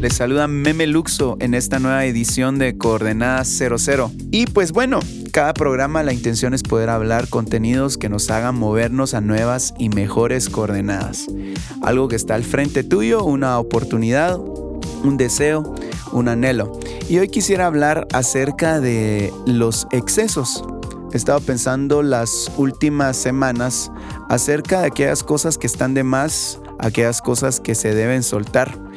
Les saluda Meme Luxo en esta nueva edición de Coordenada 00. Y pues bueno, cada programa la intención es poder hablar contenidos que nos hagan movernos a nuevas y mejores coordenadas. Algo que está al frente tuyo, una oportunidad, un deseo, un anhelo. Y hoy quisiera hablar acerca de los excesos. He estado pensando las últimas semanas acerca de aquellas cosas que están de más, aquellas cosas que se deben soltar.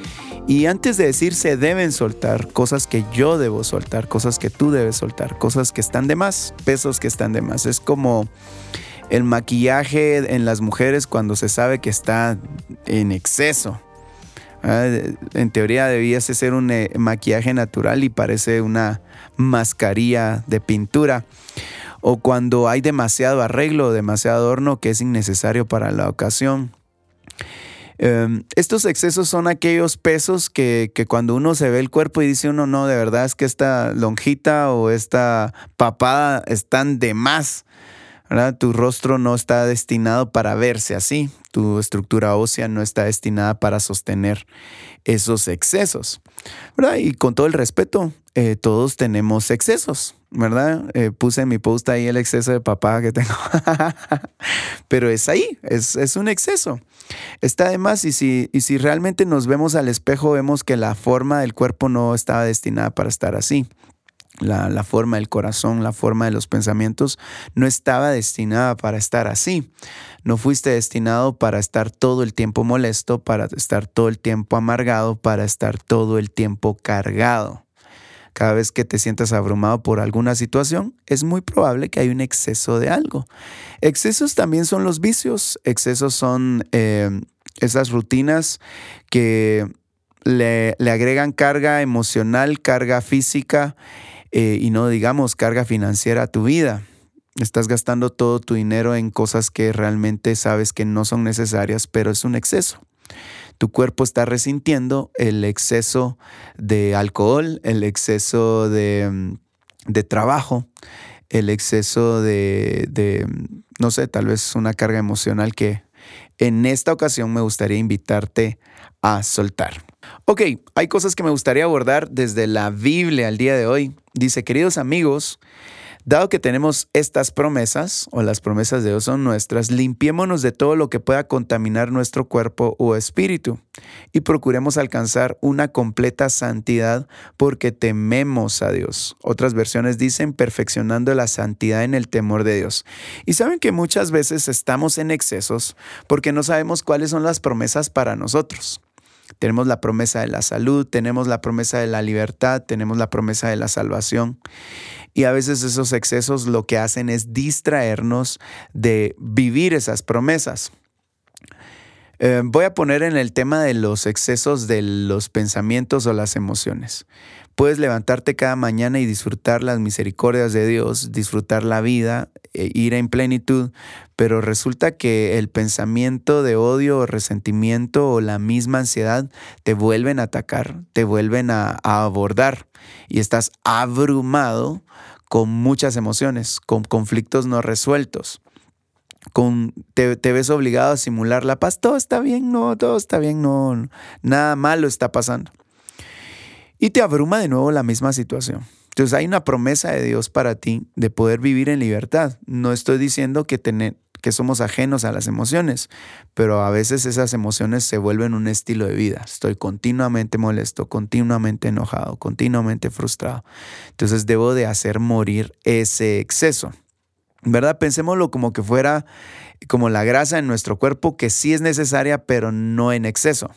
Y antes de decir se deben soltar, cosas que yo debo soltar, cosas que tú debes soltar, cosas que están de más, pesos que están de más. Es como el maquillaje en las mujeres cuando se sabe que está en exceso. Ah, en teoría debiese ser un eh, maquillaje natural y parece una mascarilla de pintura. O cuando hay demasiado arreglo, demasiado adorno que es innecesario para la ocasión. Em, estos excesos son aquellos pesos que, cuando uno se ve el cuerpo y dice uno, no, de verdad es que esta lonjita o esta papada están de más. Tu rostro no está destinado para verse así. Tu estructura ósea no está destinada para sostener esos excesos. Y con todo el respeto, eh, todos tenemos excesos, ¿verdad? Eh, puse en mi post ahí el exceso de papá que tengo. Pero es ahí, es, es, un exceso. Está de más y si, y si realmente nos vemos al espejo, vemos que la forma del cuerpo no estaba destinada para estar así. La, la, forma del corazón, la forma de los pensamientos, no estaba destinada para estar así. No fuiste destinado para estar todo el tiempo molesto, para estar todo el tiempo amargado, para estar todo el tiempo cargado. Cada vez que te sientas abrumado por alguna situación, es muy probable que hay un exceso de algo. Excesos también son los vicios, excesos son eh, esas rutinas que le, agregan carga emocional, carga física eh, y no digamos carga financiera a tu vida. Estás gastando todo tu dinero en cosas que realmente sabes que no son necesarias, pero es un exceso tu cuerpo está resintiendo el exceso de alcohol, el exceso de, mm, trabajo, el exceso de, mm, no sé, tal vez una carga emocional que en esta ocasión me gustaría invitarte a soltar. Ok, hay cosas que me gustaría abordar desde la Biblia al día de hoy. Dice, queridos amigos, Dado que tenemos estas promesas, o las promesas de Dios son nuestras, limpiémonos de todo lo que pueda contaminar nuestro cuerpo o espíritu y procuremos alcanzar una completa santidad porque tememos a Dios. Otras versiones dicen perfeccionando la santidad en el temor de Dios. Y saben que muchas veces estamos en excesos porque no sabemos cuáles son las promesas para nosotros. Tenemos la promesa de la salud, tenemos la promesa de la libertad, tenemos la promesa de la salvación. Y a veces esos excesos lo que hacen es distraernos de vivir esas promesas. Eh, voy a poner en el tema de los excesos de los pensamientos o las emociones. Puedes levantarte cada mañana y disfrutar las misericordias de Dios, disfrutar la vida, e ir en plenitud, pero resulta que el pensamiento de odio o resentimiento o la misma ansiedad te vuelven a atacar, te vuelven a abordar y estás abrumado con muchas emociones, con conflictos no resueltos. Con, te, ves obligado a simular la paz, todo está bien, no, todo está bien, no, nada malo está pasando. Y te abruma de nuevo la misma situación. Entonces hay una promesa de Dios para ti de poder vivir en libertad. No estoy diciendo que, tener, que somos ajenos a las emociones, pero a veces esas emociones se vuelven un estilo de vida. Estoy continuamente molesto, continuamente enojado, continuamente frustrado. Entonces debo de hacer morir ese exceso. ¿Verdad? Pensémoslo como que fuera como la grasa en nuestro cuerpo que sí es necesaria, pero no en exceso.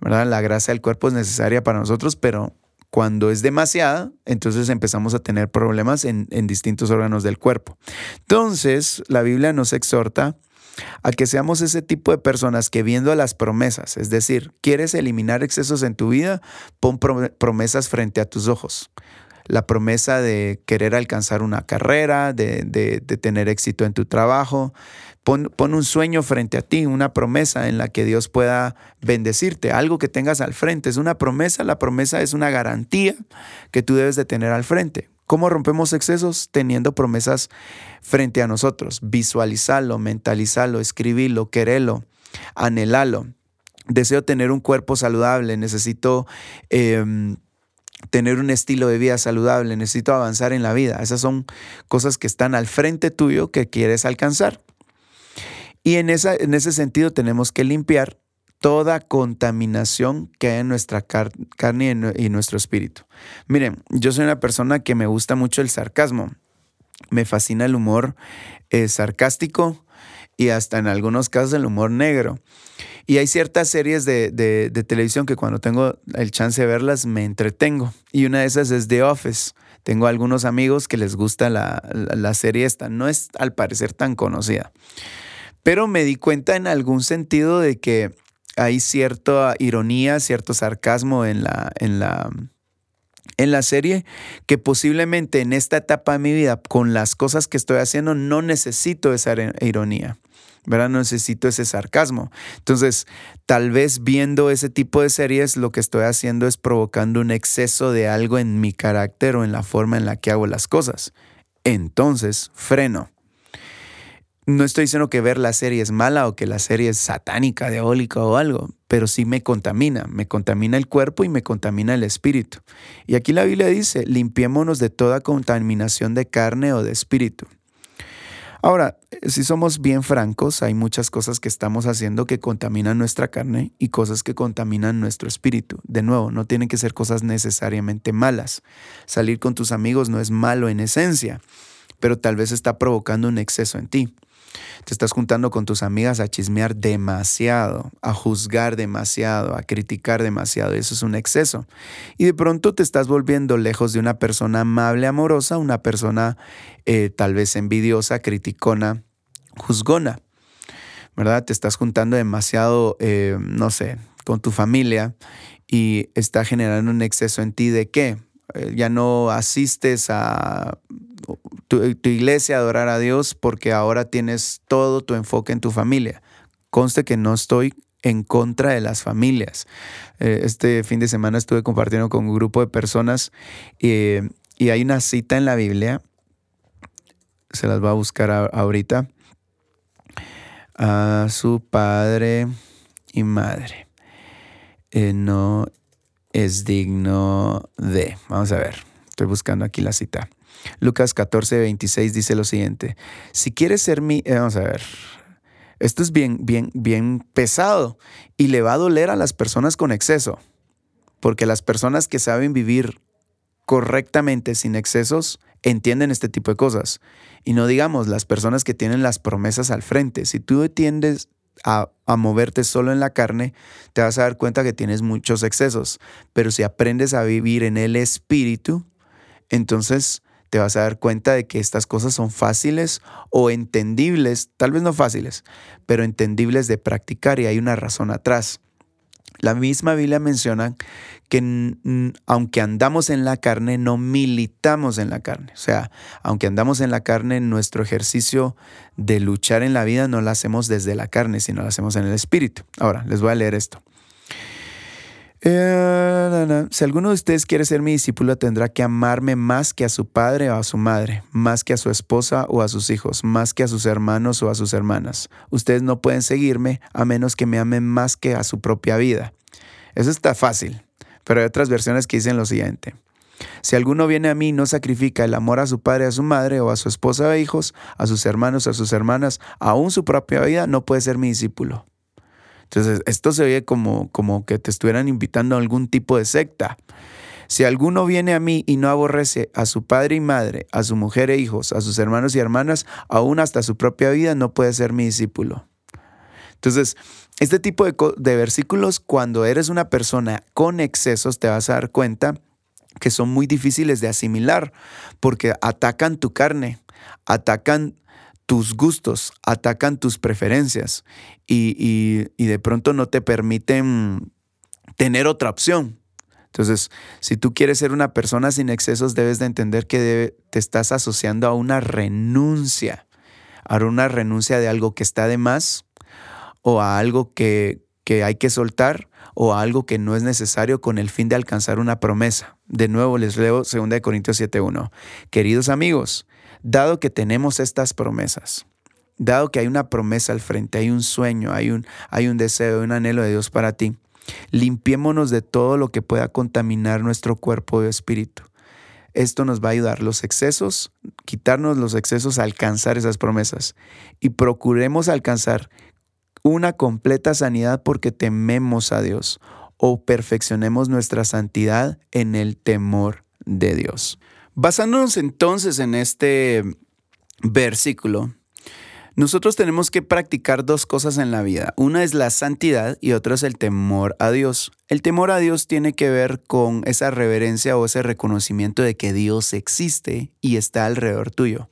La grasa del cuerpo es necesaria para nosotros, pero cuando es demasiada, entonces empezamos a tener problemas en, distintos órganos del cuerpo. Entonces, la Biblia nos exhorta a que seamos ese tipo de personas que viendo las promesas, es decir, quieres eliminar excesos en tu vida, pon promesas frente a tus ojos. La promesa de querer alcanzar una carrera, de, de, tener éxito en tu trabajo. Pon, pon, un sueño frente a ti, una promesa en la que Dios pueda bendecirte, algo que tengas al frente. Es una promesa, la promesa es una garantía que tú debes de tener al frente. ¿Cómo rompemos excesos? Teniendo promesas frente a nosotros. Visualizarlo, mentalizarlo, escribirlo, quererlo, anhelarlo. Deseo tener un cuerpo saludable, necesito em, tener un estilo de vida saludable, necesito avanzar en la vida. Esas son cosas que están al frente tuyo que quieres alcanzar. Y en, esa, en ese sentido tenemos que limpiar toda contaminación que hay en nuestra carne y en nuestro espíritu. Miren, yo soy una persona que me gusta mucho el sarcasmo. Me fascina el humor eh, sarcástico y hasta en algunos casos el humor negro. Y hay ciertas series de, televisión que cuando tengo el chance de verlas me entretengo. Y una de esas es The Office. Tengo algunos amigos que les gusta la, la serie esta. No es al parecer tan conocida. Pero me di cuenta en algún sentido de que hay cierta ironía, cierto sarcasmo en la, en la, en la serie, que posiblemente en esta etapa de mi vida, con las cosas que estoy haciendo, no necesito esa ironía. ¿Verdad? No necesito ese sarcasmo. Entonces, tal vez viendo ese tipo de series, lo que estoy haciendo es provocando un exceso de algo en mi carácter o en la forma en la que hago las cosas. Entonces, freno. No estoy diciendo que ver la serie es mala o que la serie es satánica, diabólica o algo, pero sí me contamina, me contamina el cuerpo y me contamina el espíritu. Y aquí la Biblia dice, limpiémonos de toda contaminación de carne o de espíritu. Ahora, si somos bien francos, hay muchas cosas que estamos haciendo que contaminan nuestra carne y cosas que contaminan nuestro espíritu. De nuevo, no tienen que ser cosas necesariamente malas. Salir con tus amigos no es malo en esencia, pero tal vez está provocando un exceso en ti. Te estás juntando con tus amigas a chismear demasiado, a juzgar demasiado, a criticar demasiado. Eso es un exceso. Y de pronto te estás volviendo lejos de una persona amable, amorosa, una persona eh, tal vez envidiosa, criticona, juzgona. ¿Verdad? Te estás juntando demasiado, eh, no sé, con tu familia y está generando un exceso en ti de qué? Eh, ya no asistes a tu, iglesia, adorar a Dios, porque ahora tienes todo tu enfoque en tu familia. Conste que no estoy en contra de las familias. Eh, este fin de semana estuve compartiendo con un grupo de personas y hay una cita en la Biblia, se las va a buscar ahorita, a su padre y madre. Eh, no es digno de. Vamos a ver, estoy buscando aquí la cita. Lucas 14, 26 dice lo siguiente, si quieres ser mi, eh, vamos a ver, esto es bien, bien, bien pesado y le va a doler a las personas con exceso, porque las personas que saben vivir correctamente sin excesos entienden este tipo de cosas. Y no digamos las personas que tienen las promesas al frente. Si tú tiendes a, a, moverte solo en la carne, te vas a dar cuenta que tienes muchos excesos. Pero si aprendes a vivir en el espíritu, entonces te vas a dar cuenta de que estas cosas son fáciles o entendibles, tal vez no fáciles, pero entendibles de practicar y hay una razón atrás. La misma Biblia menciona que aunque andamos en la carne, no militamos en la carne. O sea, aunque andamos en la carne, nuestro ejercicio de luchar en la vida no lo hacemos desde la carne, sino lo hacemos en el espíritu. Ahora, les voy a leer esto. Eh, si alguno de ustedes quiere ser mi discípulo, tendrá que amarme más que a su padre o a su madre, más que a su esposa o a sus hijos, más que a sus hermanos o a sus hermanas. Ustedes no pueden seguirme a menos que me amen más que a su propia vida. Eso está fácil, pero hay otras versiones que dicen lo siguiente. Si alguno viene a mí y no sacrifica el amor a su padre, a su madre, o a su esposa o hijos, a sus hermanos, a sus hermanas, aún su propia vida, no puede ser mi discípulo. Entonces, esto se oye como, como que te estuvieran invitando a algún tipo de secta. Si alguno viene a mí y no aborrece a su padre y madre, a su mujer e hijos, a sus hermanos y hermanas, aún hasta su propia vida, no puede ser mi discípulo. Entonces, este tipo de, de versículos, cuando eres una persona con excesos, te vas a dar cuenta que son muy difíciles de asimilar porque atacan tu carne, atacan tus gustos, atacan tus preferencias y, de pronto no te permiten tener otra opción. Entonces, si tú quieres ser una persona sin excesos, debes de entender que te estás asociando a una renuncia, a una renuncia de algo que está de más o a algo que, que hay que soltar o a algo que no es necesario con el fin de alcanzar una promesa. De nuevo les leo 2 Corintios 7.1. Queridos amigos, dado que tenemos estas promesas, dado que hay una promesa al frente, hay un sueño, hay un, hay un deseo, un anhelo de Dios para ti, Limpiémonos de todo lo que pueda contaminar nuestro cuerpo y espíritu. Esto nos va a ayudar los excesos, quitarnos los excesos a alcanzar esas promesas y procuremos alcanzar una completa sanidad porque tememos a Dios o perfeccionemos nuestra santidad en el temor de Dios. Basándonos entonces en este versículo, nosotros tenemos que practicar dos cosas en la vida. Una es la santidad y otra es el temor a Dios. El temor a Dios tiene que ver con esa reverencia o ese reconocimiento de que Dios existe y está alrededor tuyo.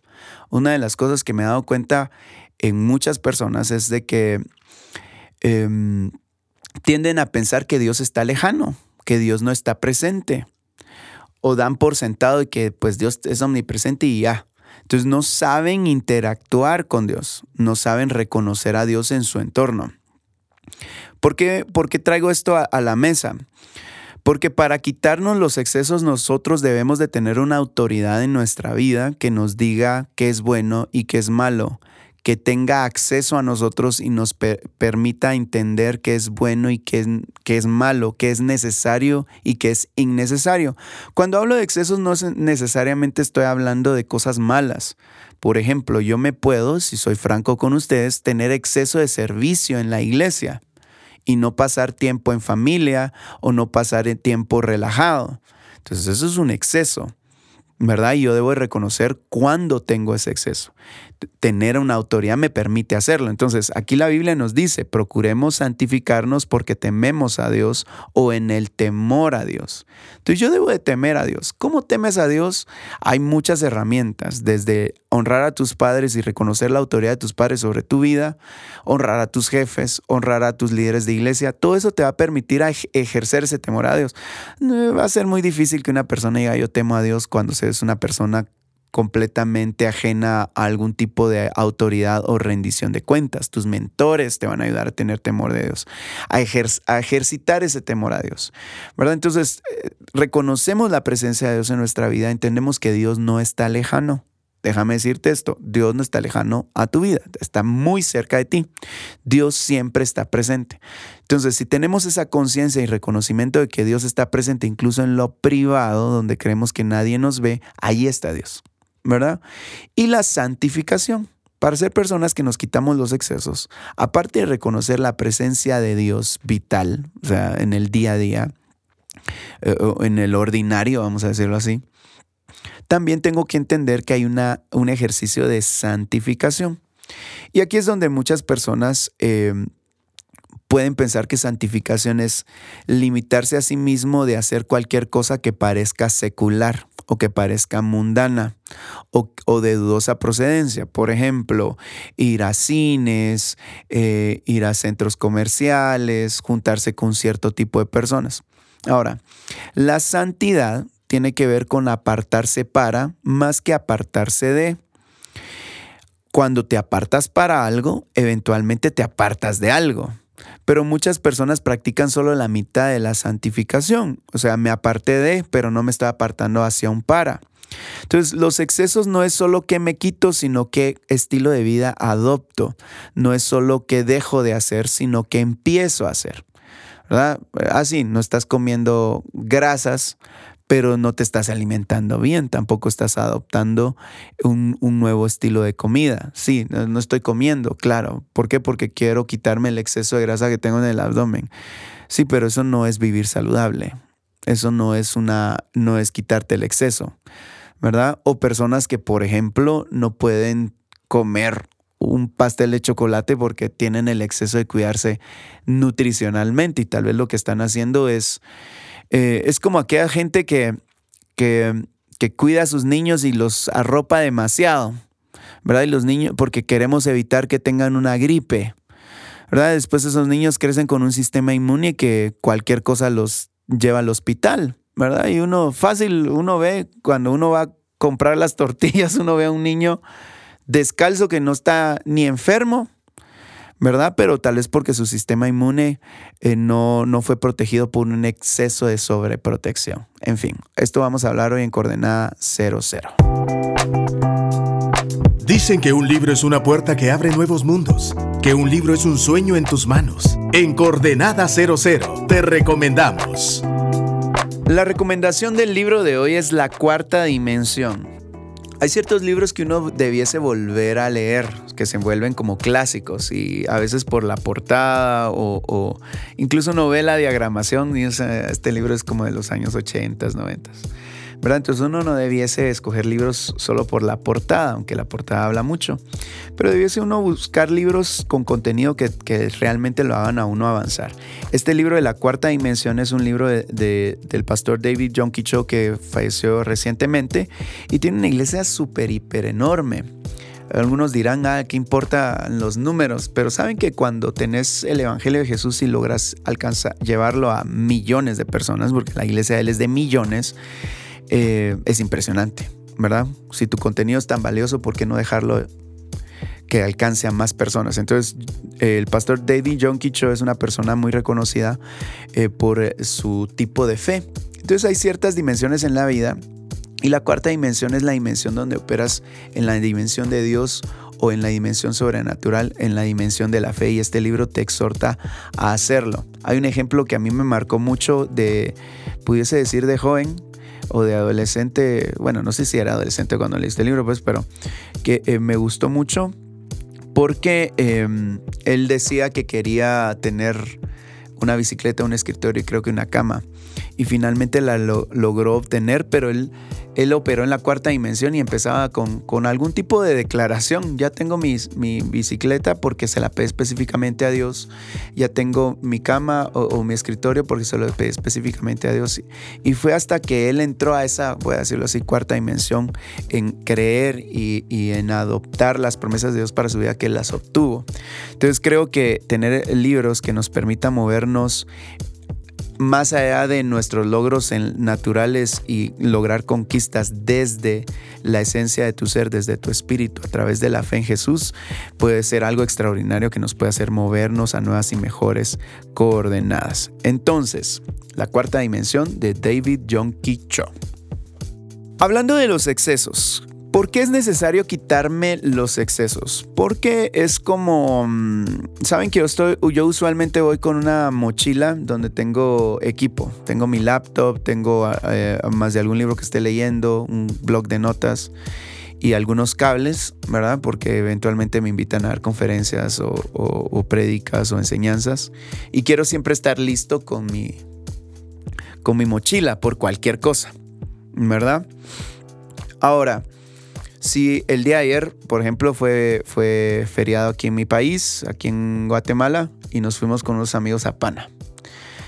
Una de las cosas que me he dado cuenta en muchas personas es de que em, tienden a pensar que Dios está lejano, que Dios no está presente. O dan por sentado que pues Dios es omnipresente y ya. Entonces no saben interactuar con Dios, no saben reconocer a Dios en su entorno. ¿Por qué, traigo esto a, a la mesa? Porque para quitarnos los excesos nosotros debemos de tener una autoridad en nuestra vida que nos diga qué es bueno y qué es malo, que tenga acceso a nosotros y nos permita entender qué es bueno y qué es, qué es malo, qué es necesario y qué es innecesario. Cuando hablo de excesos no necesariamente estoy hablando de cosas malas. Por ejemplo, yo me puedo, si soy franco con ustedes, tener exceso de servicio en la iglesia y no pasar tiempo en familia o no pasar tiempo relajado. Entonces eso es un exceso. ¿Verdad? Y yo debo reconocer cuándo tengo ese exceso. Tener una autoridad me permite hacerlo. Entonces, aquí la Biblia nos dice, procuremos santificarnos porque tememos a Dios o en el temor a Dios. Entonces, yo debo de temer a Dios. ¿Cómo temes a Dios? Hay muchas herramientas, desde honrar a tus padres y reconocer la autoridad de tus padres sobre tu vida, honrar a tus jefes, honrar a tus líderes de iglesia. Todo eso te va a permitir ejercer ese temor a Dios. Va a ser muy difícil que una persona diga yo temo a Dios cuando se es una persona completamente ajena a algún tipo de autoridad o rendición de cuentas. Tus mentores te van a ayudar a tener temor de Dios, a, ejercitar ese temor a Dios. ¿Verdad? Entonces, eh, reconocemos la presencia de Dios en nuestra vida, entendemos que Dios no está lejano. Déjame decirte esto, Dios no está lejano a tu vida, está muy cerca de ti. Dios siempre está presente. Entonces, si tenemos esa conciencia y reconocimiento de que Dios está presente incluso en lo privado, donde creemos que nadie nos ve, ahí está Dios, ¿verdad? Y la santificación. Para ser personas que nos quitamos los excesos, aparte de reconocer la presencia de Dios vital, o sea, en el día a día, eh, en el ordinario, vamos a decirlo así, también tengo que entender que hay una, un ejercicio de santificación. Y aquí es donde muchas personas eh, pueden pensar que santificación es limitarse a sí mismo de hacer cualquier cosa que parezca secular o que parezca mundana o, de dudosa procedencia. Por ejemplo, ir a cines, eh, ir a centros comerciales, juntarse con cierto tipo de personas. Ahora, la santidad tiene que ver con apartarse para más que apartarse de. Cuando te apartas para algo, eventualmente te apartas de algo. Pero muchas personas practican solo la mitad de la santificación. O sea, me aparté de, pero no me estoy apartando hacia un para. Entonces, los excesos no es solo que me quito, sino que estilo de vida adopto. No es solo que dejo de hacer, sino que empiezo a hacer. ¿Verdad? Así, no estás comiendo grasas, pero no te estás alimentando bien, tampoco estás adoptando un, nuevo estilo de comida. Sí, no, estoy comiendo, claro. ¿Por qué? Porque quiero quitarme el exceso de grasa que tengo en el abdomen. Sí, pero eso no es vivir saludable. Eso no es una, no es quitarte el exceso, ¿verdad? O personas que, por ejemplo, no pueden comer un pastel de chocolate porque tienen el exceso de cuidarse nutricionalmente y tal vez lo que están haciendo es eh, es como aquella gente que, que, cuida a sus niños y los arropa demasiado, ¿verdad? Y los niños, porque queremos evitar que tengan una gripe, ¿verdad? Después esos niños crecen con un sistema inmune que cualquier cosa los lleva al hospital, ¿verdad? Y uno fácil, uno ve cuando uno va a comprar las tortillas, uno ve a un niño descalzo que no está ni enfermo, ¿verdad? Pero tal vez porque su sistema inmune eh, no, no fue protegido por un exceso de sobreprotección. En fin, esto vamos a hablar hoy en coordenada 00. Dicen que un libro es una puerta que abre nuevos mundos, que un libro es un sueño en tus manos. En Coordenada 00 te recomendamos. La recomendación del libro de hoy es La Cuarta Dimensión. Hay ciertos libros que uno debiese volver a leer, que se vuelven como clásicos y a veces por la portada o, incluso novela diagramación. Y este libro es como de los años 80, 90. Entonces uno no debiese escoger libros solo por la portada, aunque la portada habla mucho, pero debiese uno buscar libros con contenido que, realmente lo hagan a uno avanzar. Este libro de la cuarta dimensión es un libro del pastor David John Cho que falleció recientemente y tiene una iglesia súper, hiper enorme. Algunos dirán, ah, ¿qué importa los números? Pero saben que cuando tenés el Evangelio de Jesús y logras alcanzar, llevarlo a millones de personas, porque la iglesia de él es de millones, eh, es impresionante, ¿verdad? Si tu contenido es tan valioso, ¿por qué no dejarlo que alcance a más personas? Entonces, el pastor David John Kicho es una persona muy reconocida eh, por eh, su tipo de fe. Entonces, hay ciertas dimensiones en la vida y la cuarta dimensión es la dimensión donde operas en la dimensión de Dios o en la dimensión sobrenatural, en la dimensión de la fe. Y este libro te exhorta a hacerlo. Hay un ejemplo que a mí me marcó mucho de, pudiese decir, de joven, o de adolescente, bueno, no sé si era adolescente cuando leíste el libro, pues, pero que eh, me gustó mucho porque em, él decía que quería tener una bicicleta, un escritorio y creo que una cama. Y finalmente la logró obtener, pero él él operó en la cuarta dimensión y empezaba con, con algún tipo de declaración. Ya tengo mi, mi, bicicleta porque se la pedí específicamente a Dios. Ya tengo mi cama o, mi escritorio porque se lo pedí específicamente a Dios. Y fue hasta que él entró a esa, voy a decirlo así, cuarta dimensión en creer y, y en adoptar las promesas de Dios para su vida que él las obtuvo. Entonces creo que tener libros que nos permitan movernos más allá de nuestros logros naturales y lograr conquistas desde la esencia de tu ser, desde tu espíritu, a través de la fe en Jesús, puede ser algo extraordinario que nos puede hacer movernos a nuevas y mejores coordenadas. Entonces, la cuarta dimensión de David John Kicho. Hablando de los excesos, ¿Por qué es necesario quitarme los excesos? Porque es como, mm, saben que yo estoy, yo usualmente voy con una mochila donde tengo equipo, tengo mi laptop, tengo eh, más de algún libro que esté leyendo, un blog de notas y algunos cables, ¿verdad? Porque eventualmente me invitan a dar conferencias o, o, prédicas o enseñanzas y quiero siempre estar listo con mi, con mi mochila por cualquier cosa, ¿verdad? Ahora, si el día de ayer, por ejemplo, fue, fue feriado aquí en mi país, aquí en Guatemala, y nos fuimos con unos amigos a Pana.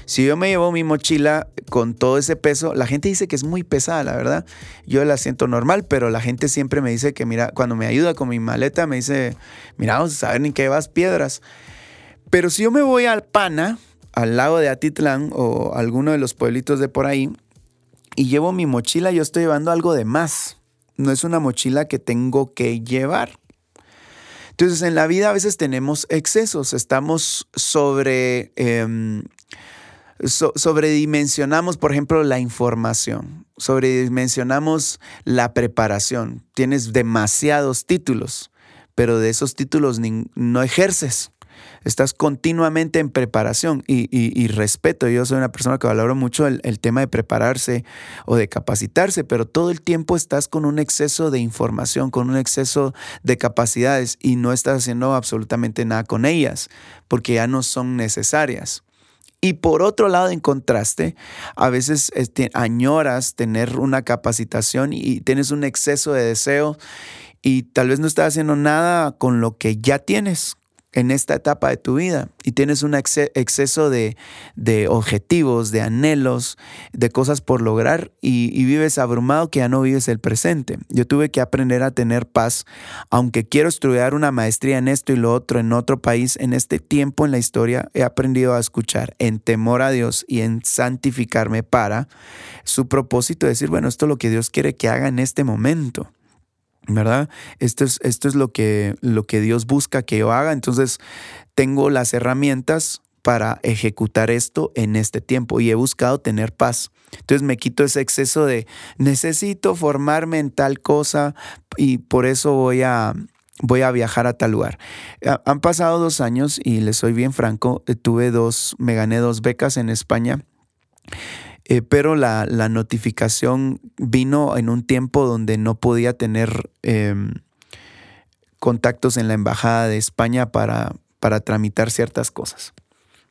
Si yo me llevo mi mochila con todo ese peso, la gente dice que es muy pesada, la verdad. Yo la siento normal, pero la gente siempre me dice que, mira, cuando me ayuda con mi maleta, me dice, mira, vamos a saber ni qué vas piedras. Pero si yo me voy al Pana, al lago de Atitlán o alguno de los pueblitos de por ahí, y llevo mi mochila, yo estoy llevando algo de más no es una mochila que tengo que llevar. Entonces en la vida a veces tenemos excesos, estamos sobre, em, sobredimensionamos, por ejemplo, la información, sobredimensionamos la preparación. Tienes demasiados títulos, pero de esos títulos no ejerces estás continuamente en preparación y, respeto. Yo soy una persona que valoro mucho el, tema de prepararse o de capacitarse, pero todo el tiempo estás con un exceso de información, con un exceso de capacidades y no estás haciendo absolutamente nada con ellas porque ya no son necesarias. Y por otro lado, en contraste, a veces este, añoras tener una capacitación y tienes un exceso de deseo y tal vez no estás haciendo nada con lo que ya tienes, en esta etapa de tu vida y tienes un exceso de, objetivos, de anhelos, de cosas por lograr y, y, vives abrumado que ya no vives el presente. Yo tuve que aprender a tener paz, aunque quiero estudiar una maestría en esto y lo otro en otro país, en este tiempo en la historia he aprendido a escuchar en temor a Dios y en santificarme para su propósito de decir, bueno, esto es lo que Dios quiere que haga en este momento. ¿Verdad? Esto es, esto es lo, que, lo que Dios busca que yo haga. Entonces, tengo las herramientas para ejecutar esto en este tiempo y he buscado tener paz. Entonces me quito ese exceso de necesito formarme en tal cosa y por eso voy a, voy a viajar a tal lugar. Han pasado dos años y les soy bien franco, eh, tuve dos, me gané dos becas en España eh, pero la, notificación vino en un tiempo donde no podía tener em, contactos en la Embajada de España para, para tramitar ciertas cosas.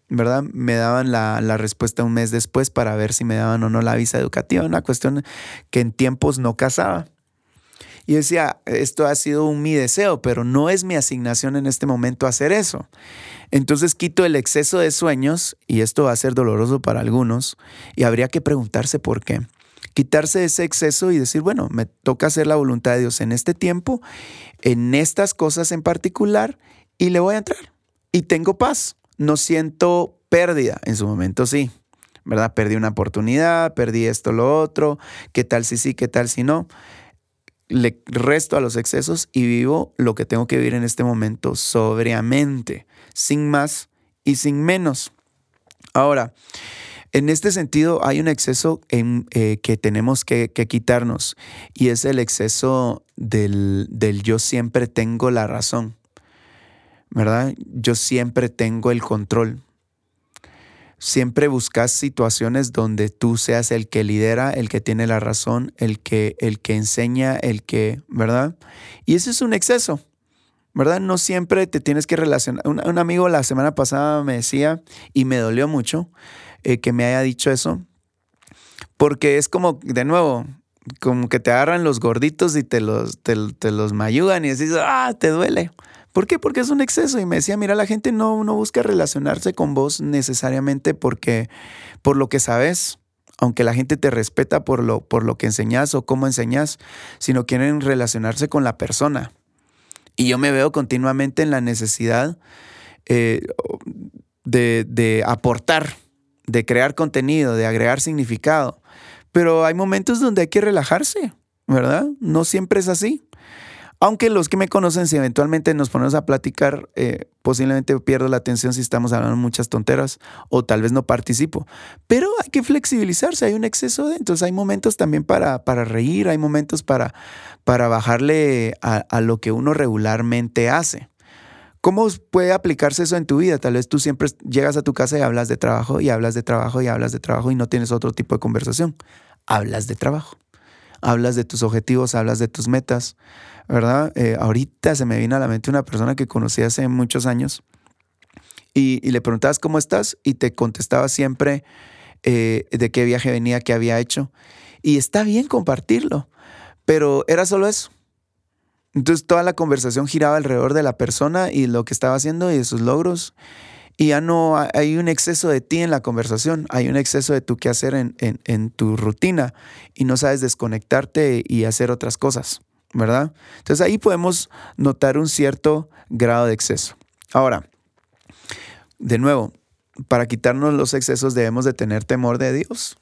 ¿verdad? Me daban la, la, respuesta un mes después para ver si me daban o no la visa educativa, una cuestión que en tiempos no casaba. Y decía, esto ha sido un mi deseo, pero no es mi asignación en este momento hacer eso. Entonces quito el exceso de sueños, y esto va a ser doloroso para algunos, y habría que preguntarse por qué. Quitarse ese exceso y decir, bueno, me toca hacer la voluntad de Dios en este tiempo, en estas cosas en particular, y le voy a entrar. Y tengo paz. No siento pérdida en su momento, sí. ¿Verdad? Perdí una oportunidad, perdí esto, lo otro, qué tal si sí, qué tal si no le resto a los excesos y vivo lo que tengo que vivir en este momento sobriamente, sin más y sin menos. Ahora, en este sentido hay un exceso eh, que tenemos que, quitarnos y es el exceso del, del yo siempre tengo la razón, ¿verdad? Yo siempre tengo el control siempre buscas situaciones donde tú seas el que lidera, el que tiene la razón, el que, el que enseña, el que, ¿verdad? Y eso es un exceso, ¿verdad? No siempre te tienes que relacionar. Un, amigo la semana pasada me decía, y me dolió mucho eh, que me haya dicho eso, porque es como, de nuevo, como que te agarran los gorditos y te los, te, te los mayugan y dices, ah, te duele. ¿Por qué? Porque es un exceso. Y me decía, mira, la gente no, no busca relacionarse con vos necesariamente porque, por lo que sabes, aunque la gente te respeta por lo, por lo que enseñas o cómo enseñas, sino quieren relacionarse con la persona. Y yo me veo continuamente en la necesidad eh, de, de aportar, de crear contenido, de agregar significado. Pero hay momentos donde hay que relajarse, ¿verdad? No siempre es así. Aunque los que me conocen, si eventualmente nos ponemos a platicar, eh, posiblemente pierdo la atención si estamos hablando muchas tonteras o tal vez no participo. Pero hay que flexibilizarse, hay un exceso de... Entonces hay momentos también para, para reír, hay momentos para, para bajarle a, a lo que uno regularmente hace. ¿Cómo puede aplicarse eso en tu vida? Tal vez tú siempre llegas a tu casa y hablas de trabajo y hablas de trabajo y hablas de trabajo y no tienes otro tipo de conversación. Hablas de trabajo. Hablas de tus objetivos, hablas de tus metas, ¿verdad? Eh, ahorita se me viene a la mente una persona que conocí hace muchos años y, le preguntabas cómo estás y te contestaba siempre eh, de qué viaje venía, qué había hecho. Y está bien compartirlo, pero era solo eso. Entonces toda la conversación giraba alrededor de la persona y lo que estaba haciendo y de sus logros. Y ya no hay un exceso de ti en la conversación, hay un exceso de tu qué hacer en, en tu rutina y no sabes desconectarte y hacer otras cosas. ¿Verdad? Entonces ahí podemos notar un cierto grado de exceso. Ahora, de nuevo, para quitarnos los excesos debemos de tener temor de Dios.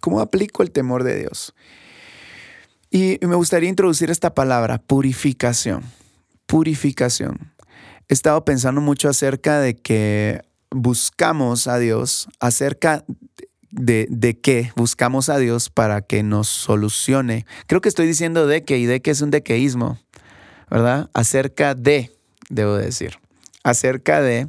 ¿Cómo aplico el temor de Dios? Y me gustaría introducir esta palabra, purificación. Purificación. He estado pensando mucho acerca de que buscamos a Dios, acerca de, de qué buscamos a Dios para que nos solucione. Creo que estoy diciendo de que y de que es un dequeísmo, ¿verdad? Acerca de, debo decir, acerca de,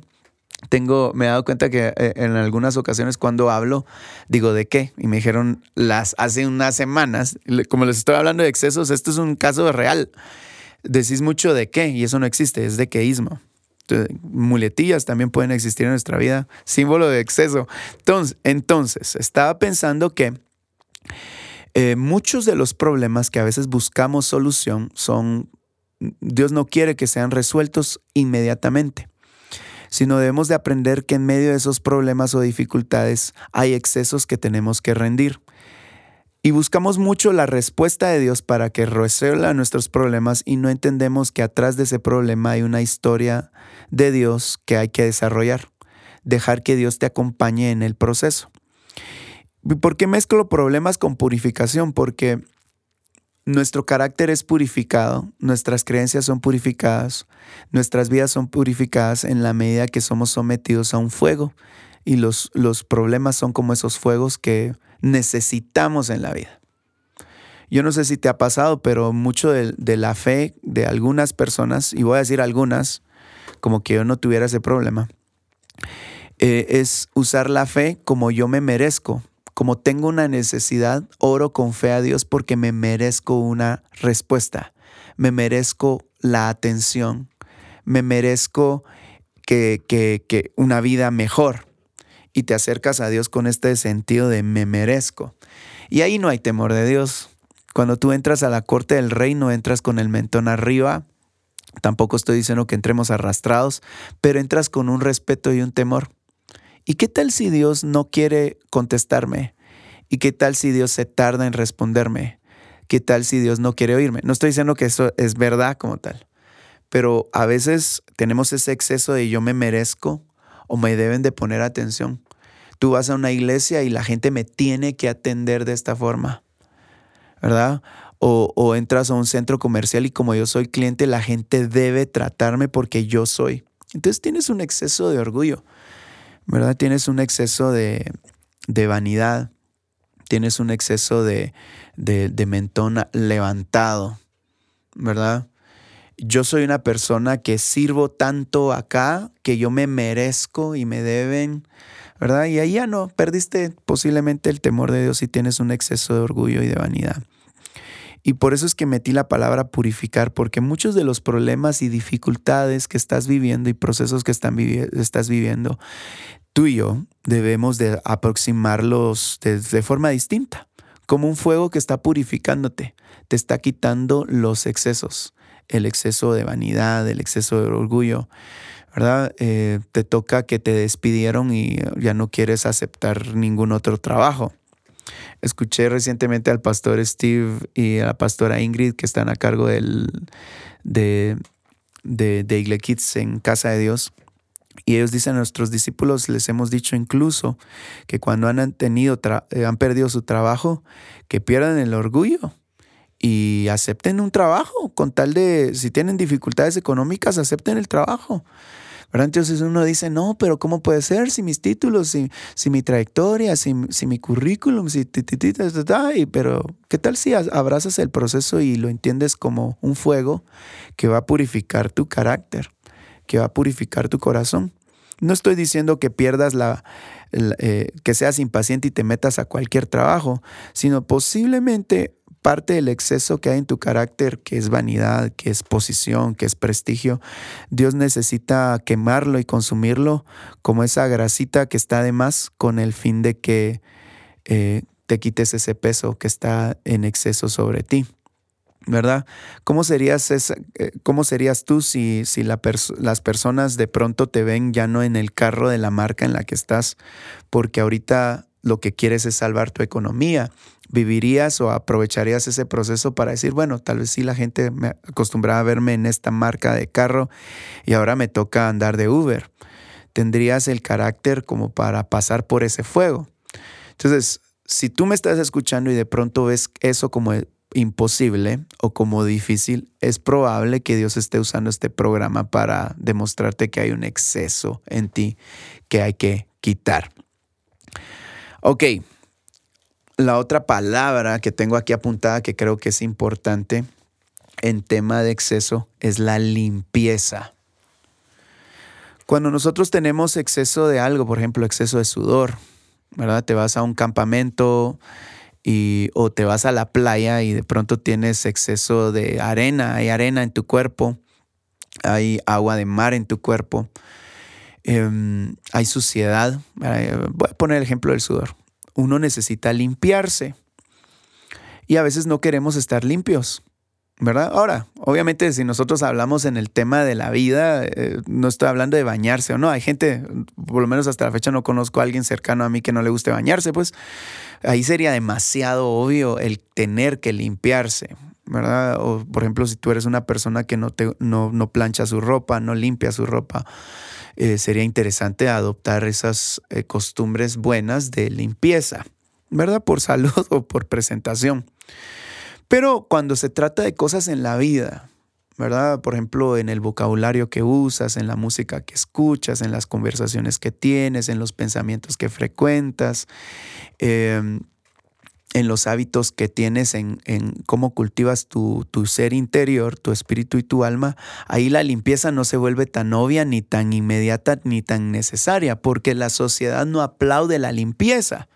tengo, me he dado cuenta que eh, en algunas ocasiones cuando hablo, digo de qué, y me dijeron las hace unas semanas, como les estoy hablando de excesos, esto es un caso real. Decís mucho de qué y eso no existe, es dequeísmo muletillas también pueden existir en nuestra vida, símbolo de exceso. Entonces, entonces estaba pensando que eh, muchos de los problemas que a veces buscamos solución son Dios no quiere que sean resueltos inmediatamente, sino debemos de aprender que en medio de esos problemas o dificultades hay excesos que tenemos que rendir. Y buscamos mucho la respuesta de Dios para que resuelva nuestros problemas y no entendemos que atrás de ese problema hay una historia de Dios que hay que desarrollar. Dejar que Dios te acompañe en el proceso. ¿Por qué mezclo problemas con purificación? Porque nuestro carácter es purificado, nuestras creencias son purificadas, nuestras vidas son purificadas en la medida que somos sometidos a un fuego. Y los, los problemas son como esos fuegos que necesitamos en la vida. Yo no sé si te ha pasado, pero mucho de, la fe de algunas personas, y voy a decir algunas, como que yo no tuviera ese problema, eh, es usar la fe como yo me merezco. Como tengo una necesidad, oro con fe a Dios porque me merezco una respuesta, me merezco la atención, me merezco que, que, que una vida mejor y te acercas a Dios con este sentido de me merezco. Y ahí no hay temor de Dios. Cuando tú entras a la corte del rey, no entras con el mentón arriba. Tampoco estoy diciendo que entremos arrastrados, pero entras con un respeto y un temor. ¿Y qué tal si Dios no quiere contestarme? ¿Y qué tal si Dios se tarda en responderme? ¿Qué tal si Dios no quiere oírme? No estoy diciendo que eso es verdad como tal, pero a veces tenemos ese exceso de yo me merezco o me deben de poner atención. Tú vas a una iglesia y la gente me tiene que atender de esta forma, ¿verdad? O, entras a un centro comercial y como yo soy cliente, la gente debe tratarme porque yo soy. Entonces tienes un exceso de orgullo, ¿verdad? Tienes un exceso de, vanidad, tienes un exceso de, de, de mentón levantado, ¿verdad? Yo soy una persona que sirvo tanto acá que yo me merezco y me deben, ¿verdad? Y ahí ya no, perdiste posiblemente el temor de Dios y tienes un exceso de orgullo y de vanidad. Y por eso es que metí la palabra purificar, porque muchos de los problemas y dificultades que estás viviendo y procesos que están estás viviendo, tú y yo debemos de aproximarlos de, de forma distinta, como un fuego que está purificándote, te está quitando los excesos el exceso de vanidad, el exceso de orgullo, ¿verdad? Eh, te toca que te despidieron y ya no quieres aceptar ningún otro trabajo. Escuché recientemente al pastor Steve y a la pastora Ingrid que están a cargo del, de, de, de Kids en Casa de Dios. Y ellos dicen a nuestros discípulos, les hemos dicho incluso que cuando han, tenido eh, han perdido su trabajo, que pierdan el orgullo y acepten un trabajo, con tal de, si tienen dificultades económicas, acepten el trabajo. ¿verdad? Entonces uno dice, no, pero ¿cómo puede ser si mis títulos, si, si mi trayectoria, si, si mi currículum, si pero ¿qué tal si abrazas el proceso y lo entiendes como un fuego que va a purificar tu carácter, que va a purificar tu corazón? No estoy diciendo que pierdas la, eh, que seas impaciente y te metas a cualquier trabajo, sino posiblemente parte del exceso que hay en tu carácter, que es vanidad, que es posición, que es prestigio, Dios necesita quemarlo y consumirlo como esa grasita que está de más con el fin de que eh, te quites ese peso que está en exceso sobre ti. ¿Verdad? ¿Cómo serías, esa, eh, cómo serías tú si, si las personas de pronto te ven ya no en el carro de la marca en la que estás? Porque ahorita lo que quieres es salvar tu economía vivirías o aprovecharías ese proceso para decir, bueno, tal vez sí la gente me acostumbraba a verme en esta marca de carro y ahora me toca andar de Uber. Tendrías el carácter como para pasar por ese fuego. Entonces, si tú me estás escuchando y de pronto ves eso como imposible o como difícil, es probable que Dios esté usando este programa para demostrarte que hay un exceso en ti que hay que quitar. Ok, la otra palabra que tengo aquí apuntada que creo que es importante en tema de exceso es la limpieza. Cuando nosotros tenemos exceso de algo, por ejemplo, exceso de sudor, ¿verdad? Te vas a un campamento y, o te vas a la playa y de pronto tienes exceso de arena, hay arena en tu cuerpo, hay agua de mar en tu cuerpo, em, hay suciedad. Voy a poner el ejemplo del sudor uno necesita limpiarse. Y a veces no queremos estar limpios, ¿verdad? Ahora, obviamente si nosotros hablamos en el tema de la vida, eh, no estoy hablando de bañarse o no, hay gente, por lo menos hasta la fecha no conozco a alguien cercano a mí que no le guste bañarse, pues ahí sería demasiado obvio el tener que limpiarse, ¿verdad? O por ejemplo, si tú eres una persona que no, te, no, no plancha su ropa, no limpia su ropa, eh, sería interesante adoptar esas eh, costumbres buenas de limpieza, ¿verdad? Por salud o por presentación. Pero cuando se trata de cosas en la vida, ¿verdad? Por ejemplo, en el vocabulario que usas, en la música que escuchas, en las conversaciones que tienes, en los pensamientos que frecuentas, em, en los hábitos que tienes, en, cómo cultivas tu, tu, ser interior, tu espíritu y tu alma, ahí la limpieza no se vuelve tan obvia, ni tan inmediata, ni tan necesaria, porque la sociedad no aplaude la limpieza.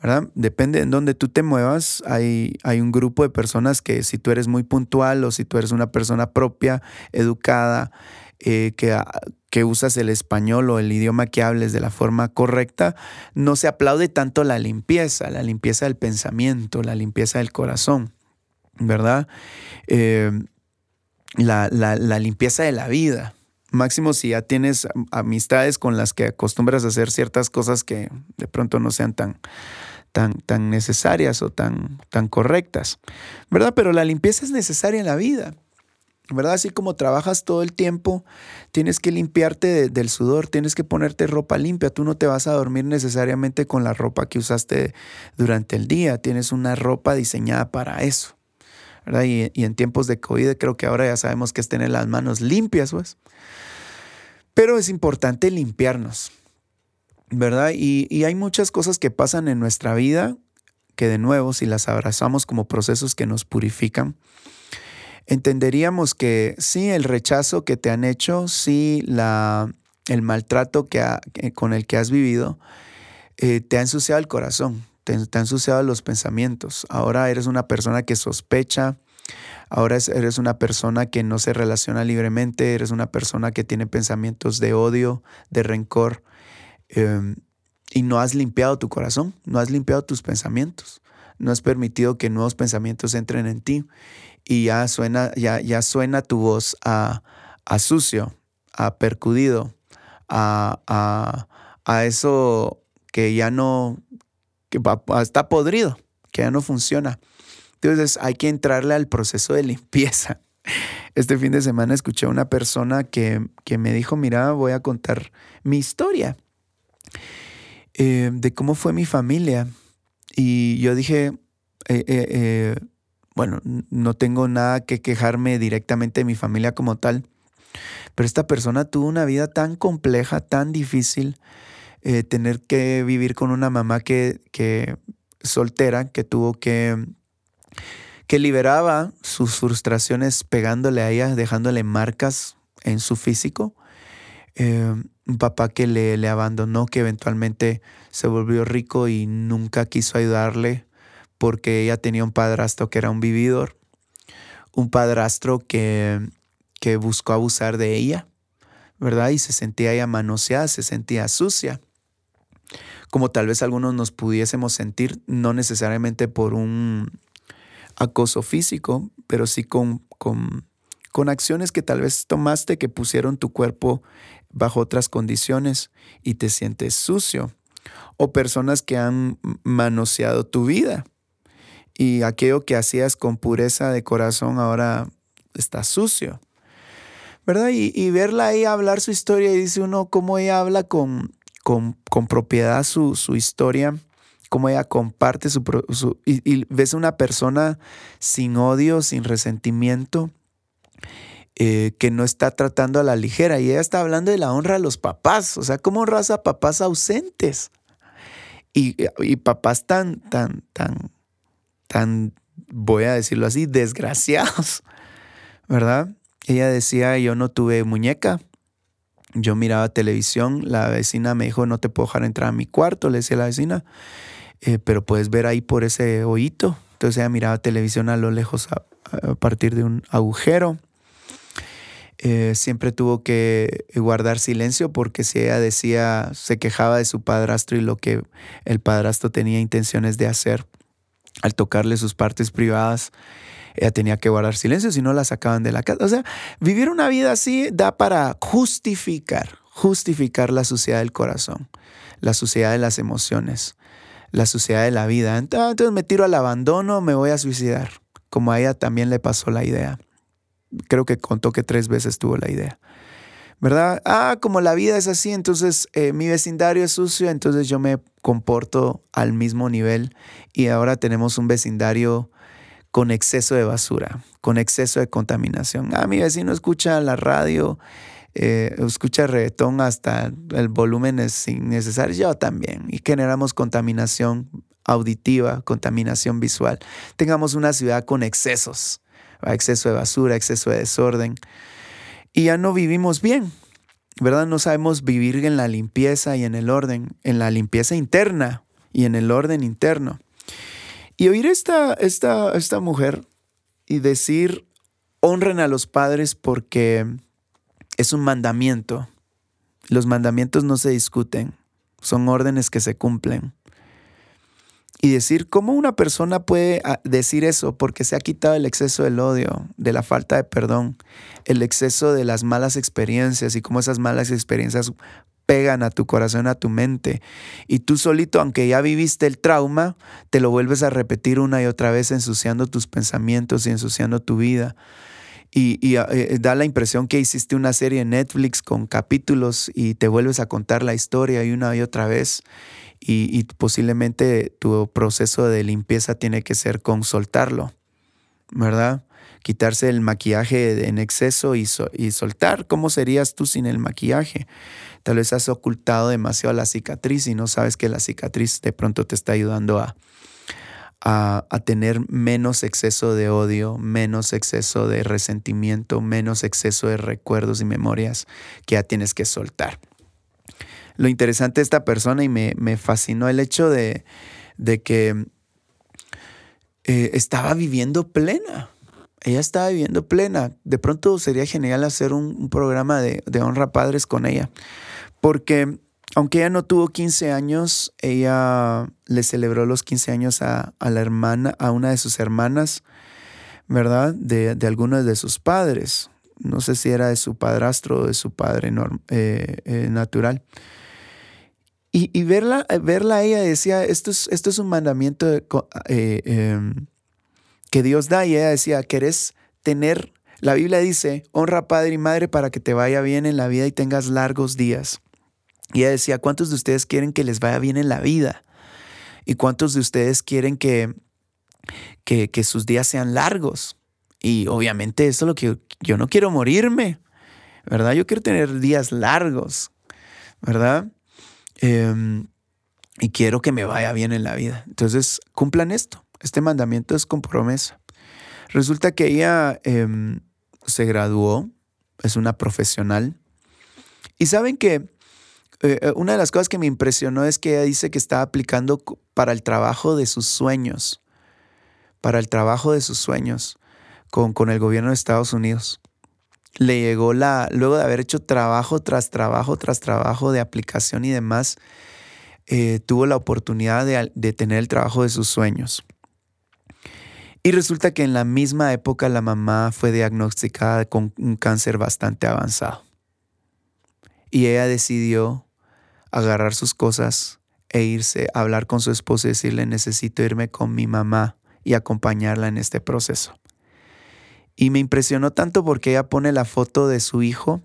¿verdad? Depende en dónde tú te muevas, hay, hay un grupo de personas que si tú eres muy puntual o si tú eres una persona propia, educada, eh, que, ah, que usas el español o el idioma que hables de la forma correcta, no se aplaude tanto la limpieza, la limpieza del pensamiento, la limpieza del corazón, ¿verdad? Eh, la, la limpieza de la vida. Máximo si ya tienes amistades con las que acostumbras a hacer ciertas cosas que de pronto no sean tan, tan, tan necesarias o tan, tan correctas, ¿verdad? Pero la limpieza es necesaria en la vida. ¿Verdad? Así como trabajas todo el tiempo, tienes que limpiarte del sudor, tienes que ponerte ropa limpia. Tú no te vas a dormir necesariamente con la ropa que usaste durante el día. Tienes una ropa diseñada para eso. ¿verdad? Y, y en tiempos de COVID creo que ahora ya sabemos que es tener las manos limpias, pues. Pero es importante limpiarnos. ¿verdad? Y, hay muchas cosas que pasan en nuestra vida que de nuevo, si las abrazamos como procesos que nos purifican, entenderíamos que sí, el rechazo que te han hecho, sí, la, el maltrato que con el que has vivido, eh, te ha ensuciado el corazón, te, ha ensuciado los pensamientos. Ahora eres una persona que sospecha, ahora eres una persona que no se relaciona libremente, eres una persona que tiene pensamientos de odio, de rencor, Em, y no has limpiado tu corazón, no has limpiado tus pensamientos, no has permitido que nuevos pensamientos entren en ti y ya suena, ya, ya suena tu voz a, a sucio, a percudido, a, a, a, eso que ya no, que está podrido, que ya no funciona. Entonces hay que entrarle al proceso de limpieza. Este fin de semana escuché a una persona que, que me dijo, mira, voy a contar mi historia. Eh, de cómo fue mi familia. Y yo dije, eh, eh, bueno, no tengo nada que quejarme directamente de mi familia como tal, pero esta persona tuvo una vida tan compleja, tan difícil, tener que vivir con una mamá que, que soltera, que tuvo que que liberaba sus frustraciones pegándole a ella, dejándole marcas en su físico un papá que le, le abandonó, que eventualmente se volvió rico y nunca quiso ayudarle porque ella tenía un padrastro que era un vividor, un padrastro que, que buscó abusar de ella, ¿verdad? Y se sentía ella manoseada, se sentía sucia, como tal vez algunos nos pudiésemos sentir, no necesariamente por un acoso físico, pero sí con, con, con acciones que tal vez tomaste que pusieron tu cuerpo bajo otras condiciones y te sientes sucio. O personas que han manoseado tu vida y aquello que hacías con pureza de corazón ahora está sucio. ¿Verdad? Y, verla ahí hablar su historia y dice uno cómo ella habla con, con, propiedad su, historia, cómo ella comparte su... y, y ves una persona sin odio, sin resentimiento, eh, que no está tratando a la ligera. Y ella está hablando de la honra a los papás. O sea, ¿cómo honras a papás ausentes? Y, y papás tan, tan, tan, tan, voy a decirlo así, desgraciados. ¿Verdad? Ella decía, yo no tuve muñeca. Yo miraba televisión, la vecina me dijo, no te puedo dejar entrar a mi cuarto, le decía la vecina, eh, pero puedes ver ahí por ese hoyito. Entonces ella miraba televisión a lo lejos a partir de un agujero. Eh, siempre tuvo que guardar silencio porque si ella decía, se quejaba de su padrastro y lo que el padrastro tenía intenciones de hacer al tocarle sus partes privadas, ella tenía que guardar silencio si no la sacaban de la casa. O sea, vivir una vida así da para justificar, justificar la suciedad del corazón, la suciedad de las emociones, la suciedad de la vida. Entonces me tiro al abandono, me voy a suicidar, como a ella también le pasó la idea. Creo que contó que tres veces tuvo la idea. ¿Verdad? Ah, como la vida es así, entonces eh, mi vecindario es sucio, entonces yo me comporto al mismo nivel y ahora tenemos un vecindario con exceso de basura, con exceso de contaminación. Ah, mi vecino escucha la radio, eh, escucha reggaetón hasta el volumen es innecesario, yo también, y generamos contaminación auditiva, contaminación visual. Tengamos una ciudad con excesos, exceso de basura, exceso de desorden y ya no vivimos bien, ¿verdad? No sabemos vivir en la limpieza y en el orden, en la limpieza interna y en el orden interno. Y oír esta, esta, esta mujer y decir, honren a los padres porque es un mandamiento. Los mandamientos no se discuten, son órdenes que se cumplen y decir cómo una persona puede ah, decir eso porque se ha quitado el exceso del odio, de la falta de perdón, el exceso de las malas experiencias y cómo esas malas experiencias pegan a tu corazón, a tu mente. Y tú solito, aunque ya viviste el trauma, te lo vuelves a repetir una y otra vez ensuciando tus pensamientos y ensuciando tu vida. Y, ah, eh, da la impresión que hiciste una serie en Netflix con capítulos y te vuelves a contar la historia y una y otra vez y, posiblemente tu proceso de limpieza tiene que ser con soltarlo, ¿verdad? Quitarse el maquillaje en exceso y, soltar. ¿Cómo serías tú sin el maquillaje? Tal vez has ocultado demasiado la cicatriz y no sabes que la cicatriz de pronto te está ayudando a, a, tener menos exceso de odio, menos exceso de resentimiento, menos exceso de recuerdos y memorias que ya tienes que soltar lo interesante de esta persona y me, fascinó el hecho de, que eh, estaba viviendo plena. Ella estaba viviendo plena. De pronto sería genial hacer un, programa de, honra padres con ella. Porque aunque ella no tuvo 15 años, ella le celebró los 15 años a, la hermana, a una de sus hermanas, ¿verdad? De, de algunos de sus padres. No sé si era de su padrastro o de su padre eh, eh, natural. Y, verla, verla ella decía, esto es, esto es un mandamiento eh, em, que Dios da. Y ella decía, ¿querés tener, la Biblia dice, honra padre y madre para que te vaya bien en la vida y tengas largos días. Y ella decía, ¿cuántos de ustedes quieren que les vaya bien en la vida? ¿Y cuántos de ustedes quieren que, que, que sus días sean largos? Y obviamente eso es lo que yo no quiero morirme, ¿verdad? Yo quiero tener días largos, ¿verdad? Em, y quiero que me vaya bien en la vida. Entonces, cumplan esto. Este mandamiento es con promesa. Resulta que ella em, se graduó, es una profesional. Y saben que eh, eh, una de las cosas que me impresionó es que ella dice que está aplicando para el trabajo de sus sueños, para el trabajo de sus sueños con, con el gobierno de Estados Unidos le llegó la, luego de haber hecho trabajo tras trabajo tras trabajo de aplicación y demás, eh, tuvo la oportunidad de, de tener el trabajo de sus sueños. Y resulta que en la misma época la mamá fue diagnosticada con un cáncer bastante avanzado. Y ella decidió agarrar sus cosas e irse a hablar con su esposo y decirle necesito irme con mi mamá y acompañarla en este proceso. Y me impresionó tanto porque ella pone la foto de su hijo,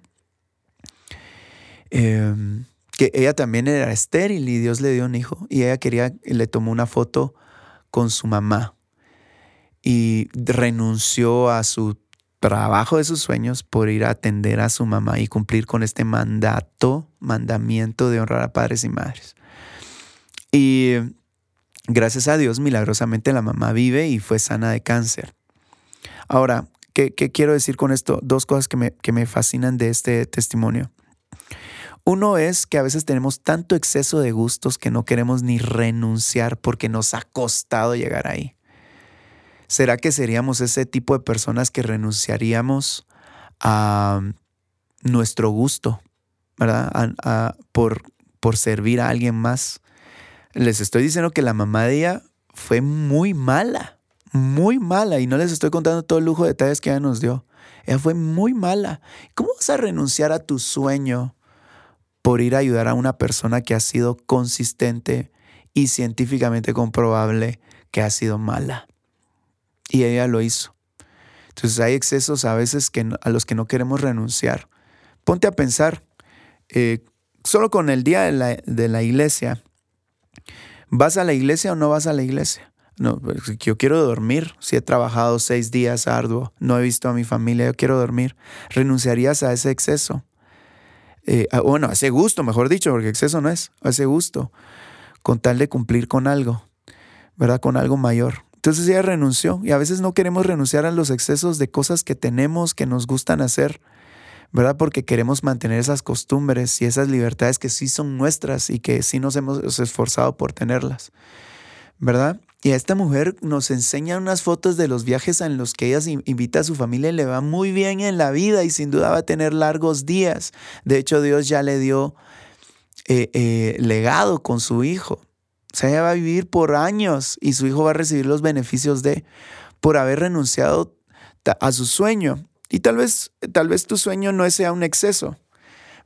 em, que ella también era estéril y Dios le dio un hijo. Y ella quería, le tomó una foto con su mamá. Y renunció a su trabajo de sus sueños por ir a atender a su mamá y cumplir con este mandato, mandamiento de honrar a padres y madres. Y gracias a Dios, milagrosamente la mamá vive y fue sana de cáncer. Ahora, ¿Qué, quiero decir con esto? Dos cosas que me, que me fascinan de este testimonio. Uno es que a veces tenemos tanto exceso de gustos que no queremos ni renunciar porque nos ha costado llegar ahí. ¿Será que seríamos ese tipo de personas que renunciaríamos a nuestro gusto, ¿verdad? por, por servir a alguien más. Les estoy diciendo que la mamá de ella fue muy mala, muy mala, y no les estoy contando todo el lujo de detalles que ella nos dio. Ella fue muy mala. ¿Cómo vas a renunciar a tu sueño por ir a ayudar a una persona que ha sido consistente y científicamente comprobable que ha sido mala? Y ella lo hizo. Entonces hay excesos a veces que, a los que no queremos renunciar. Ponte a pensar, eh, solo con el día de la, de la iglesia, ¿vas a la iglesia o no vas a la iglesia? No, yo quiero dormir. Si he trabajado seis días arduo, no he visto a mi familia, yo quiero dormir. ¿Renunciarías a ese exceso? Eh, bueno, a ese gusto, mejor dicho, porque exceso no es, a ese gusto, con tal de cumplir con algo, ¿verdad? Con algo mayor. Entonces ella renunció y a veces no queremos renunciar a los excesos de cosas que tenemos, que nos gustan hacer, ¿verdad? Porque queremos mantener esas costumbres y esas libertades que sí son nuestras y que sí nos hemos esforzado por tenerlas, ¿verdad? Y a esta mujer nos enseña unas fotos de los viajes en los que ella invita a su familia y le va muy bien en la vida y sin duda va a tener largos días. De hecho, Dios ya le dio eh, eh, legado con su hijo. O sea, ella va a vivir por años y su hijo va a recibir los beneficios de por haber renunciado a su sueño. Y tal vez, tal vez tu sueño no sea un exceso,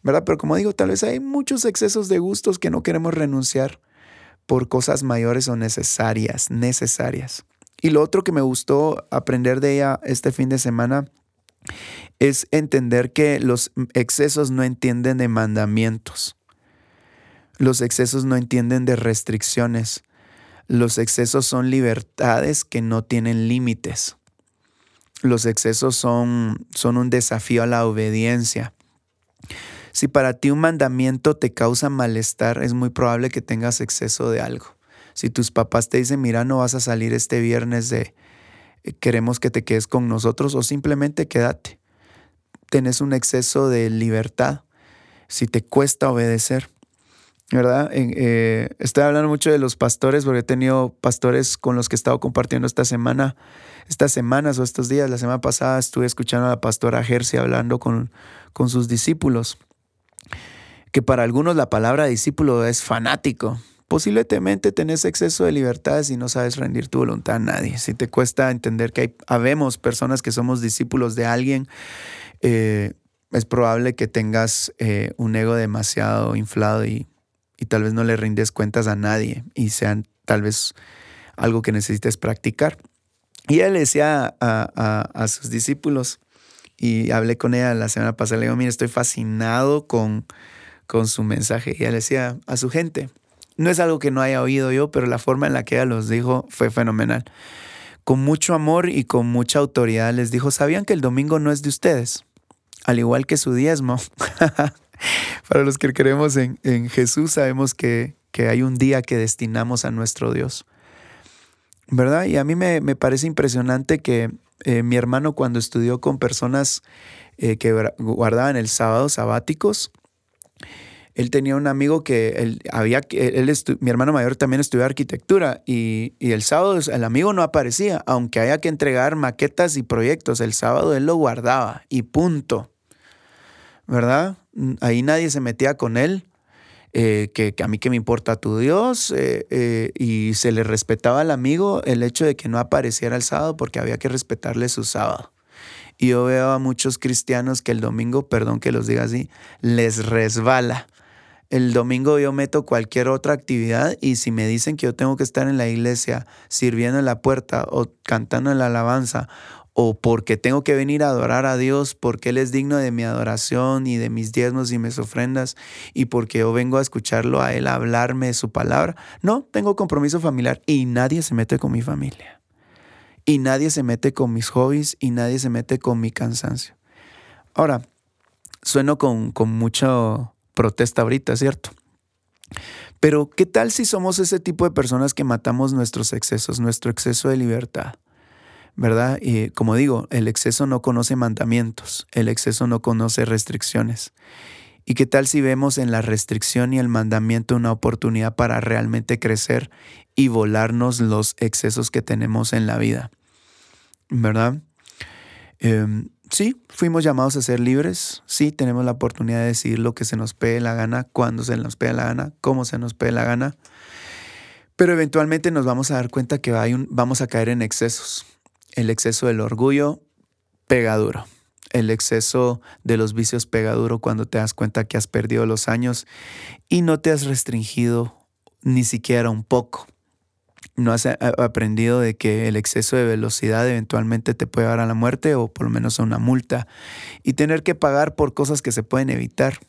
¿verdad? Pero como digo, tal vez hay muchos excesos de gustos que no queremos renunciar por cosas mayores o necesarias, necesarias. Y lo otro que me gustó aprender de ella este fin de semana es entender que los excesos no entienden de mandamientos. Los excesos no entienden de restricciones. Los excesos son libertades que no tienen límites. Los excesos son, son un desafío a la obediencia. Si para ti un mandamiento te causa malestar, es muy probable que tengas exceso de algo. Si tus papás te dicen, mira, no vas a salir este viernes de eh, queremos que te quedes con nosotros o simplemente quédate. Tenés un exceso de libertad. Si te cuesta obedecer, ¿verdad? Eh, estoy hablando mucho de los pastores porque he tenido pastores con los que he estado compartiendo esta semana, estas semanas o estos días. La semana pasada estuve escuchando a la pastora Jersey hablando con, con sus discípulos que para algunos la palabra discípulo es fanático. Posiblemente tenés exceso de libertades y no sabes rendir tu voluntad a nadie. Si te cuesta entender que hay, habemos personas que somos discípulos de alguien, eh, es probable que tengas eh, un ego demasiado inflado y, tal vez no le rindes cuentas a nadie y sean tal vez algo que necesites practicar. Y él decía a, a sus discípulos, y hablé con ella la semana pasada, le digo, mira, estoy fascinado con, con su mensaje. Y ella le decía a su gente, no es algo que no haya oído yo, pero la forma en la que ella los dijo fue fenomenal. Con mucho amor y con mucha autoridad les dijo, ¿sabían que el domingo no es de ustedes? Al igual que su diezmo. Para los que creemos en, en Jesús, sabemos que, que, hay un día que destinamos a nuestro Dios. ¿Verdad? Y a mí me, me parece impresionante que eh, mi hermano cuando estudió con personas eh, que guardaban el sábado sabáticos, él tenía un amigo que él había, él mi hermano mayor también estudió arquitectura y, y, el sábado el amigo no aparecía, aunque haya que entregar maquetas y proyectos, el sábado él lo guardaba y punto. ¿Verdad? Ahí nadie se metía con él. Eh, que, a mí que me importa tu Dios, eh, eh, y se le respetaba al amigo el hecho de que no apareciera el sábado porque había que respetarle su sábado. Y yo veo a muchos cristianos que el domingo, perdón que los diga así, les resbala. El domingo yo meto cualquier otra actividad y si me dicen que yo tengo que estar en la iglesia sirviendo en la puerta o cantando en la alabanza o porque tengo que venir a adorar a Dios, porque Él es digno de mi adoración y de mis diezmos y mis ofrendas, y porque yo vengo a escucharlo a Él hablarme su palabra. No, tengo compromiso familiar y nadie se mete con mi familia. Y nadie se mete con mis hobbies y nadie se mete con mi cansancio. Ahora, sueno con, con mucha protesta ahorita, ¿cierto? Pero, ¿qué tal si somos ese tipo de personas que matamos nuestros excesos, nuestro exceso de libertad? ¿verdad? Y como digo, el exceso no conoce mandamientos, el exceso no conoce restricciones. ¿Y qué tal si vemos en la restricción y el mandamiento una oportunidad para realmente crecer y volarnos los excesos que tenemos en la vida? ¿Verdad? Em, sí, fuimos llamados a ser libres, sí, tenemos la oportunidad de decidir lo que se nos pegue la gana, cuándo se nos pegue la gana, cómo se nos pegue la gana. Pero eventualmente nos vamos a dar cuenta que hay un, vamos a caer en excesos. El exceso del orgullo pega duro. El exceso de los vicios pega duro cuando te das cuenta que has perdido los años y no te has restringido ni siquiera un poco no has aprendido de que el exceso de velocidad eventualmente te puede dar a la muerte o por lo menos a una multa y tener que pagar por cosas que se pueden evitar,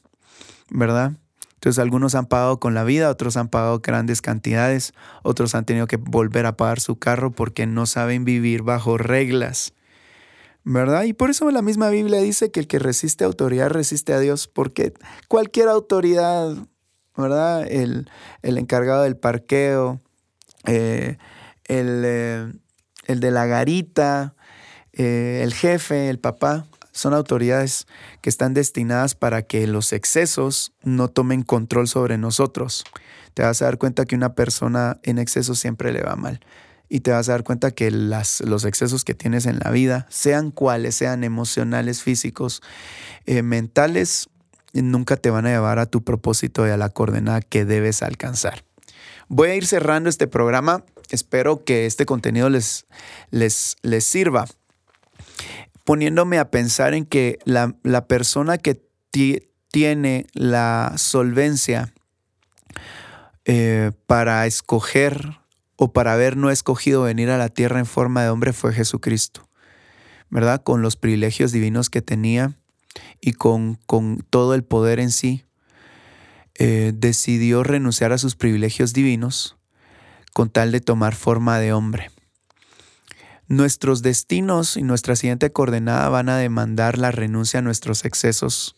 ¿verdad? Entonces algunos han pagado con la vida, otros han pagado grandes cantidades, otros han tenido que volver a pagar su carro porque no saben vivir bajo reglas, ¿verdad? Y por eso la misma Biblia dice que el que resiste autoridad resiste a Dios, porque cualquier autoridad, ¿verdad? El, el encargado del parqueo, eh, eh, el, de la garita, eh, el jefe, el papá, son autoridades que están destinadas para que los excesos no tomen control sobre nosotros. Te vas a dar cuenta que una persona en exceso siempre le va mal. Y te vas a dar cuenta que las, los excesos que tienes en la vida, sean cuales, sean emocionales, físicos, mentales, nunca te van a llevar a tu propósito y a la coordenada que debes alcanzar. Voy a ir cerrando este programa. Espero que este contenido les, les, les sirva. Poniéndome a pensar en que la, persona que tiene la solvencia eh, para escoger o para haber no escogido venir a la tierra en forma de hombre fue Jesucristo, ¿verdad? Con los privilegios divinos que tenía y con, con todo el poder en sí. Eh, decidió renunciar a sus privilegios divinos con tal de tomar forma de hombre. Nuestros destinos y nuestra siguiente coordenada van a demandar la renuncia a nuestros excesos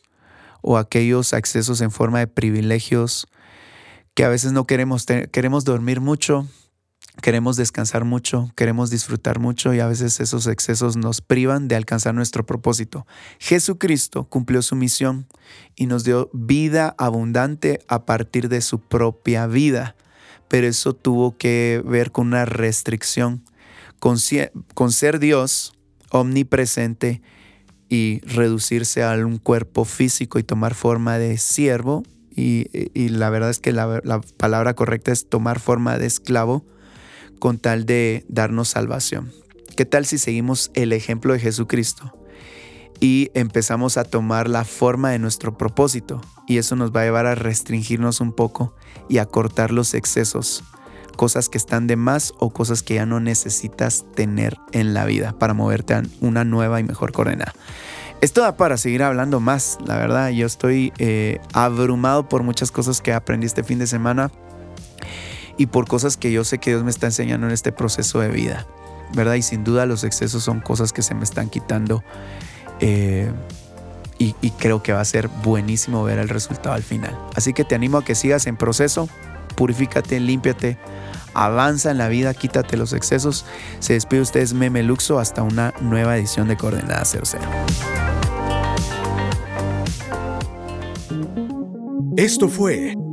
o aquellos accesos en forma de privilegios que a veces no queremos. Queremos dormir mucho, Queremos descansar mucho, queremos disfrutar mucho y a veces esos excesos nos privan de alcanzar nuestro propósito. Jesucristo cumplió su misión y nos dio vida abundante a partir de su propia vida, pero eso tuvo que ver con una restricción, con, ser Dios omnipresente y reducirse a un cuerpo físico y tomar forma de siervo. Y, la verdad es que la palabra correcta es tomar forma de esclavo con tal de darnos salvación. ¿Qué tal si seguimos el ejemplo de Jesucristo y empezamos a tomar la forma de nuestro propósito? Y eso nos va a llevar a restringirnos un poco y a cortar los excesos, cosas que están de más o cosas que ya no necesitas tener en la vida para moverte a una nueva y mejor coordenada. Esto da para seguir hablando más, la verdad. Yo estoy eh, abrumado por muchas cosas que aprendí este fin de semana y por cosas que yo sé que Dios me está enseñando en este proceso de vida, ¿verdad? Y sin duda los excesos son cosas que se me están quitando eh, y, creo que va a ser buenísimo ver el resultado al final. Así que te animo a que sigas en proceso, purifícate, límpiate, avanza en la vida, quítate los excesos. Se despide ustedes Meme Luxo hasta una nueva edición de Coordenada 00. Esto fue